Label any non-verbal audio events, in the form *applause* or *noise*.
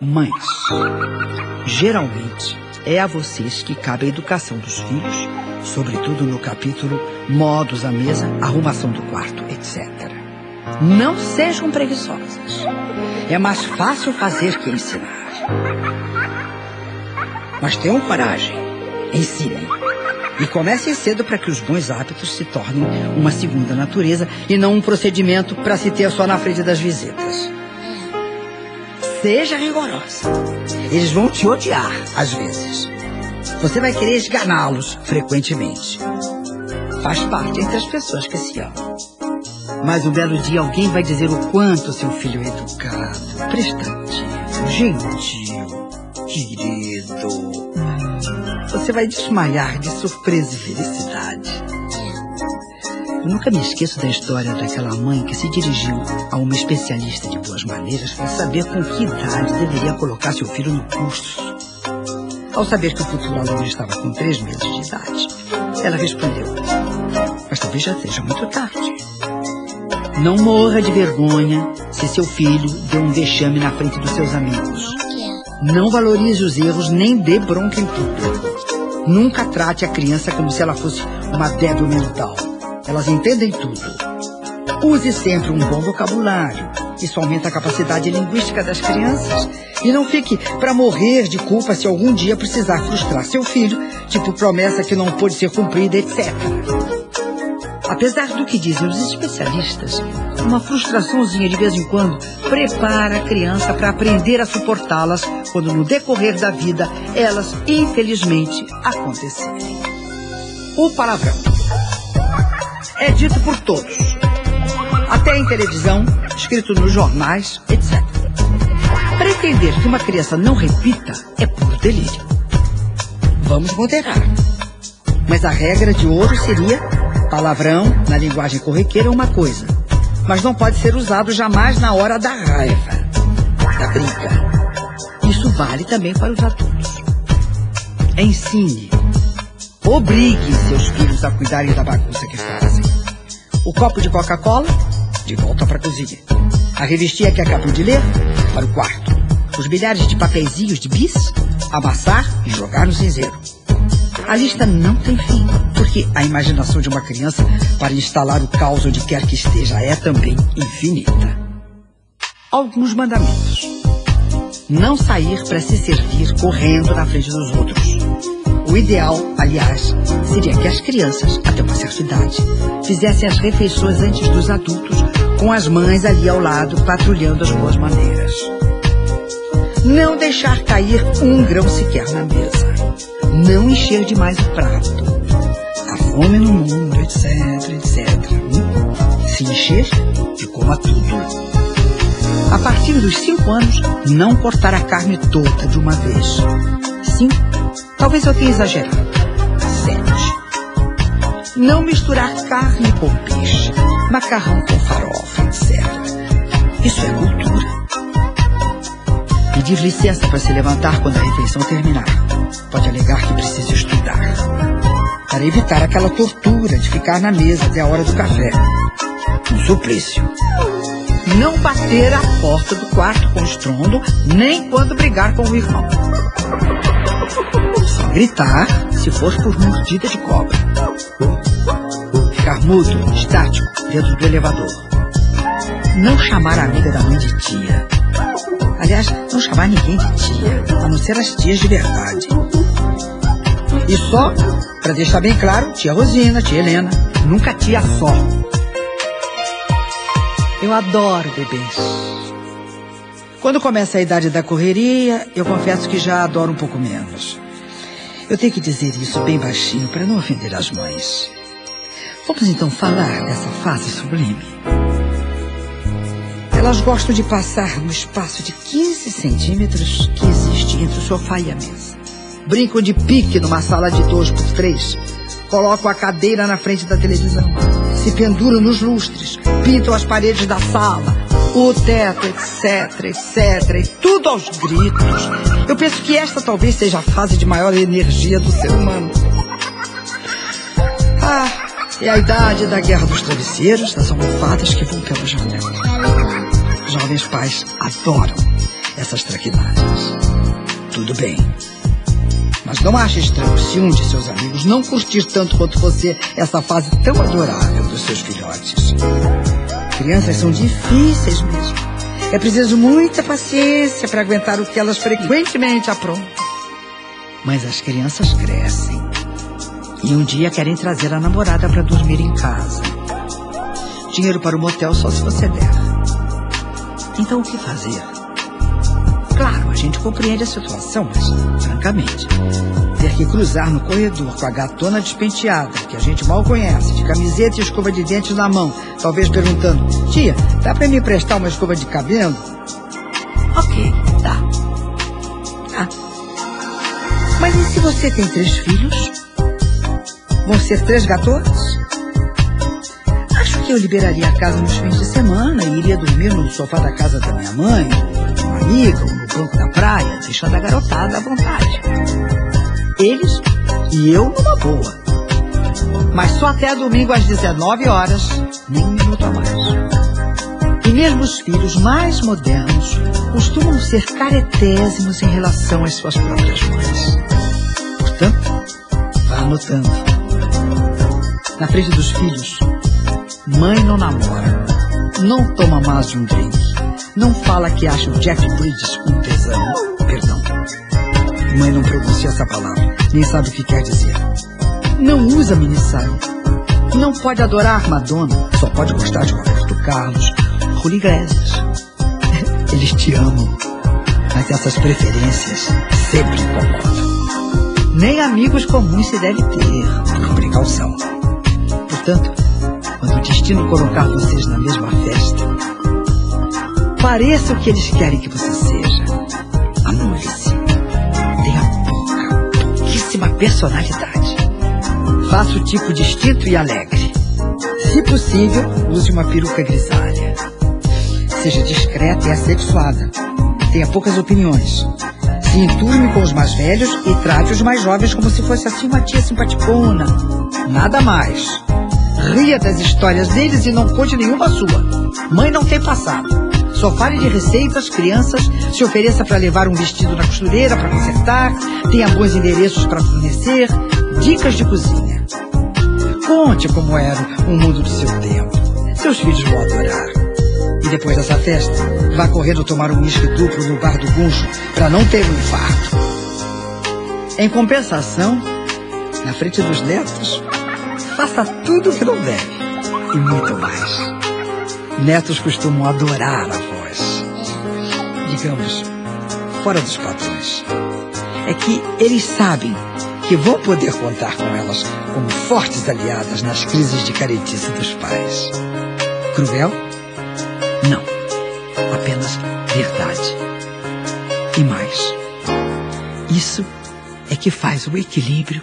Mães, geralmente é a vocês que cabe a educação dos filhos, sobretudo no capítulo modos à mesa, arrumação do quarto, etc. Não sejam preguiçosas. É mais fácil fazer que ensinar. Mas tenham coragem. Ensinem. E comecem cedo para que os bons hábitos se tornem uma segunda natureza e não um procedimento para se ter só na frente das visitas. Seja rigorosa. Eles vão te odiar, às vezes. Você vai querer esganá-los frequentemente. Faz parte entre as pessoas que se amam. Mas um belo dia alguém vai dizer o quanto seu filho é educado, prestativo, gentil, querido. Você vai desmaiar de surpresa e felicidade. Nunca me esqueço da história daquela mãe que se dirigiu a uma especialista de boas maneiras para saber com que idade deveria colocar seu filho no curso. Ao saber que o futuro aluno estava com três meses de idade, ela respondeu: Mas talvez já seja muito tarde. Não morra de vergonha se seu filho deu um vexame na frente dos seus amigos. Não valorize os erros nem dê bronca em tudo. Nunca trate a criança como se ela fosse uma débil mental. Elas entendem tudo. Use sempre um bom vocabulário. Isso aumenta a capacidade linguística das crianças. E não fique para morrer de culpa se algum dia precisar frustrar seu filho, tipo promessa que não pôde ser cumprida, etc. Apesar do que dizem os especialistas, uma frustraçãozinha de vez em quando prepara a criança para aprender a suportá-las quando no decorrer da vida elas, infelizmente, acontecerem. O palavrão é dito por todos, até em televisão, escrito nos jornais, etc. Pretender que uma criança não repita é puro delírio. Vamos moderar. Mas a regra de ouro seria palavrão na linguagem corriqueira é uma coisa, mas não pode ser usado jamais na hora da raiva, da briga. Isso vale também para os adultos. Ensine. Obrigue seus filhos a cuidarem da bagunça que fazem. O copo de Coca-Cola, de volta para a cozinha. A revistinha que acabou de ler, para o quarto. Os milhares de papeizinhos de bis, amassar e jogar no cinzeiro. A lista não tem fim, porque a imaginação de uma criança para instalar o caos onde quer que esteja é também infinita. Alguns mandamentos. Não sair para se servir correndo na frente dos outros. O ideal, aliás, seria que as crianças, até uma certa idade, fizessem as refeições antes dos adultos, com as mães ali ao lado, patrulhando as boas maneiras. Não deixar cair um grão sequer na mesa não encher demais o prato. A fome no mundo, etc, etc. Se encher, e coma tudo. A partir dos cinco anos, não cortar a carne toda de uma vez. Cinco? Talvez eu tenha exagerado. Sete. Não misturar carne com peixe, macarrão com farofa, etc. Isso é cultura. Pedir licença para se levantar quando a refeição terminar pode alegar que precisa estudar. Para evitar aquela tortura de ficar na mesa até a hora do café. Um suplício. Não bater a porta do quarto com estrondo, nem quando brigar com o irmão. Só gritar se for por mordida de cobra. Ficar mudo, estático, dentro do elevador. Não chamar a amiga da mãe de tia. Aliás, não chamar ninguém de tia, a não ser as tias de verdade. E só, para deixar bem claro, tia Rosina, tia Helena, nunca tia só. Eu adoro bebês. Quando começa a idade da correria, eu confesso que já adoro um pouco menos. Eu tenho que dizer isso bem baixinho para não ofender as mães. Vamos então falar dessa fase sublime. Elas gostam de passar no espaço de 15 centímetros que existe entre o sofá e a mesa. Brincam de pique numa sala de dois por três. Colocam a cadeira na frente da televisão. Se penduram nos lustres. Pintam as paredes da sala. O teto, etc, etc. E tudo aos gritos. Eu penso que esta talvez seja a fase de maior energia do ser humano. Ah, é a idade da guerra dos travesseiros, das almofadas que vão pela janela. Jovens pais adoram. essas traquinagens. Tudo bem. Mas não ache estranho se um de seus amigos não curtir tanto quanto você essa fase tão adorável dos seus filhotes. Crianças são difíceis mesmo. É preciso muita paciência para aguentar o que elas frequentemente aprontam. Mas as crianças crescem. E um dia querem trazer a namorada para dormir em casa. Dinheiro para o motel só se você der. Então o que fazer? Claro, a gente compreende a situação, mas, francamente, ter que cruzar no corredor com a gatona despenteada, que a gente mal conhece, de camiseta e escova de dentes na mão, talvez perguntando: Tia, dá para me emprestar uma escova de cabelo? Ok, dá. Tá. Mas e se você tem três filhos? Vão ser três gatonas? Acho que eu liberaria a casa nos fins de semana e iria dormir no sofá da casa da minha mãe, uma amiga, no banco da praia, deixando a garotada à vontade. Eles e eu numa boa. Mas só até domingo às 19 horas, nem um minuto a mais. E mesmo os filhos mais modernos costumam ser caretésimos em relação às suas próprias mães. Portanto, vá anotando. Na frente dos filhos, mãe não namora, não toma mais de um drink, não fala que acha o Jack Bridges um tesão. Perdão. Mãe não pronuncia essa palavra, nem sabe o que quer dizer. Não usa minissaia. Não pode adorar Madonna, só pode gostar de Roberto Carlos, Julio Iglesias. *laughs* Eles te amam, mas essas preferências sempre incomodam. Nem amigos comuns se deve ter, com precaução. Portanto, quando o destino colocar vocês na mesma festa, pareça o que eles querem que você seja. Anule-se. Tenha pouca, pouquíssima personalidade. Faça o tipo distinto e alegre. Se possível, use uma peruca grisalha. Seja discreta e assexuada. Tenha poucas opiniões. Se enturme com os mais velhos e trate os mais jovens como se fosse assim uma tia simpaticona. Nada mais. Ria das histórias deles e não conte nenhuma sua. Mãe não tem passado. Só fale de receitas, crianças, se ofereça para levar um vestido na costureira para consertar, tenha bons endereços para fornecer, dicas de cozinha. Conte como era o mundo do seu tempo. Seus filhos vão adorar. E depois dessa festa, vá correndo tomar um uísque duplo no bar do Guncho para não ter um infarto. Em compensação, na frente dos netos, faça tudo o que não deve e muito mais. Netos costumam adorar a voz. Digamos, fora dos padrões. É que eles sabem que vão poder contar com elas como fortes aliadas nas crises de caretice dos pais. Cruel? Não. Apenas verdade. E mais. Isso é que faz o equilíbrio